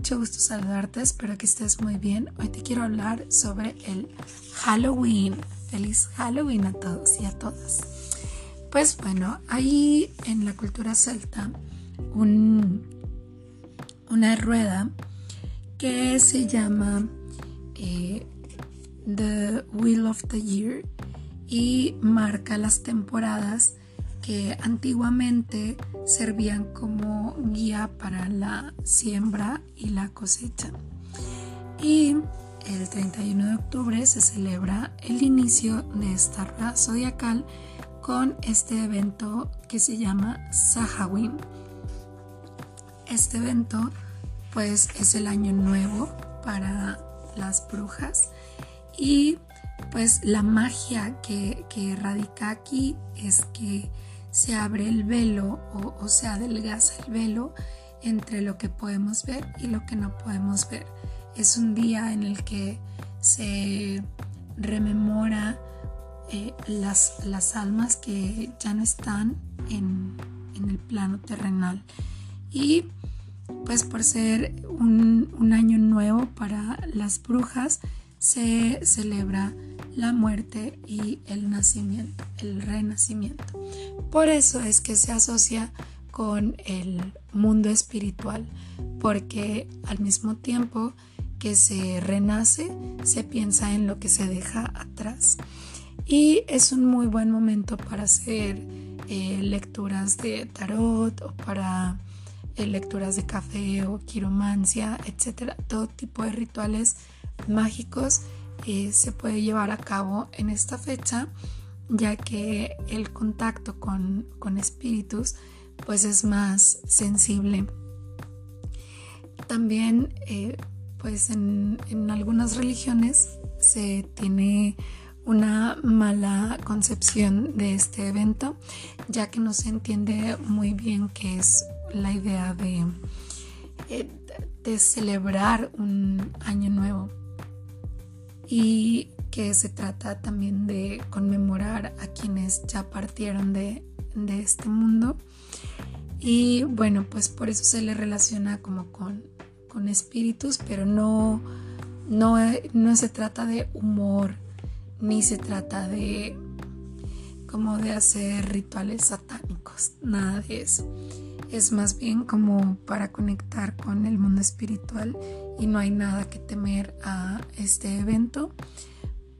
mucho gusto saludarte, espero que estés muy bien. Hoy te quiero hablar sobre el Halloween. Feliz Halloween a todos y a todas. Pues bueno, hay en la cultura celta un, una rueda que se llama eh, The Wheel of the Year y marca las temporadas que antiguamente servían como guía para la siembra y la cosecha. Y el 31 de octubre se celebra el inicio de esta rueda zodiacal con este evento que se llama Sahawin. Este evento pues es el año nuevo para las brujas y pues la magia que, que radica aquí es que se abre el velo o, se adelgaza el velo entre lo que podemos ver y lo que no podemos ver. Es un día en el que se rememora eh, las, las, almas que ya no están en, el plano terrenal. Y pues por ser un, un, año nuevo para las brujas, se celebra la muerte y el nacimiento, el renacimiento. Por eso es que se asocia con el mundo espiritual, porque al mismo tiempo que se renace, se piensa en lo que se deja atrás. Y es un muy buen momento para hacer eh, lecturas de tarot o para eh, lecturas de café o quiromancia, etcétera, todo tipo de rituales mágicos eh, se puede llevar a cabo en esta fecha ya que el contacto con, espíritus pues es más sensible. También eh, pues en, algunas religiones se tiene una mala concepción de este evento ya que no se entiende muy bien qué es la idea de, eh, de celebrar un año nuevo y que se trata también de conmemorar a quienes ya partieron de, este mundo. Y bueno, pues por eso se le relaciona como con, espíritus, pero no, no, no se trata de humor, ni se trata de como de hacer rituales satánicos, nada de eso. Es más bien como para conectar con el mundo espiritual y no hay nada que temer a este evento.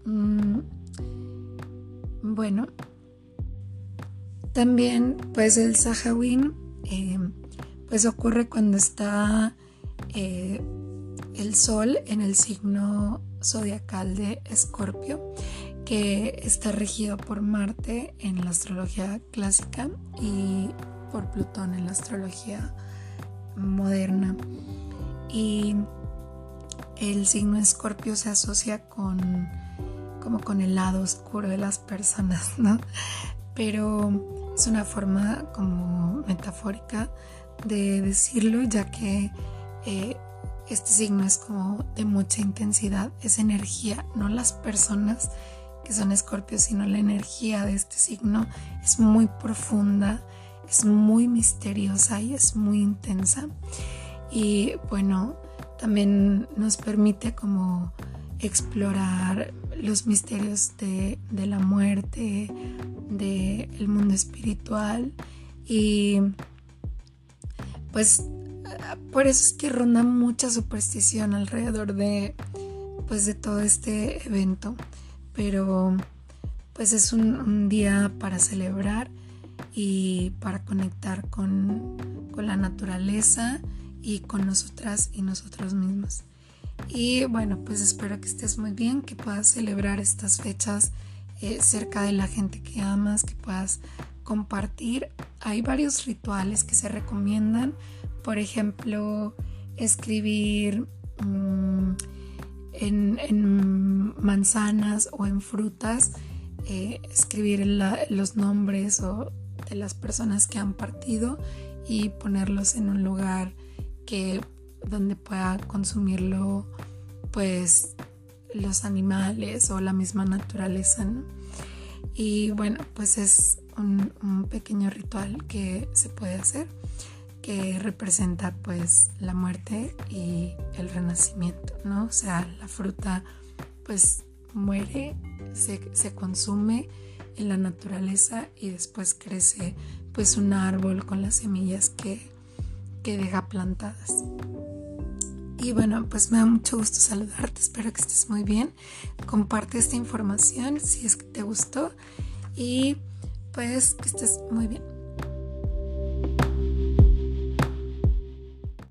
Mm, bueno, también pues el Sahawin eh, pues ocurre cuando está eh, el sol en el signo zodiacal de Escorpio que está regido por Marte en la astrología clásica y por Plutón en la astrología moderna. Y el signo escorpio se asocia con como con el lado oscuro de las personas, ¿no? Pero es una forma como metafórica de decirlo, ya que eh, este signo es como de mucha intensidad, es energía, no las personas que son escorpios, sino la energía de este signo es muy profunda, es muy misteriosa y es muy intensa. Y bueno, también nos permite como explorar los misterios de, la muerte, del mundo espiritual. Y pues por eso es que ronda mucha superstición alrededor de pues de todo este evento. Pero pues es un, día para celebrar y para conectar con, con la naturaleza y con nosotras y nosotros mismos. Y bueno, pues espero que estés muy bien, que puedas celebrar estas fechas eh, cerca de la gente que amas, que puedas compartir. Hay varios rituales que se recomiendan, por ejemplo, escribir mm, en, manzanas o en frutas, eh, escribir los nombres o de las personas que han partido y ponerlos en un lugar que donde pueda consumirlo pues los animales o la misma naturaleza y bueno pues es un, pequeño ritual que se puede hacer que representa pues la muerte y el renacimiento, ¿no? O sea, la fruta pues muere, se, se consume en la naturaleza y después crece pues un árbol con las semillas que, que deja plantadas. Y bueno, pues me da mucho gusto saludarte, espero que estés muy bien. Comparte esta información si es que te gustó y pues que estés muy bien.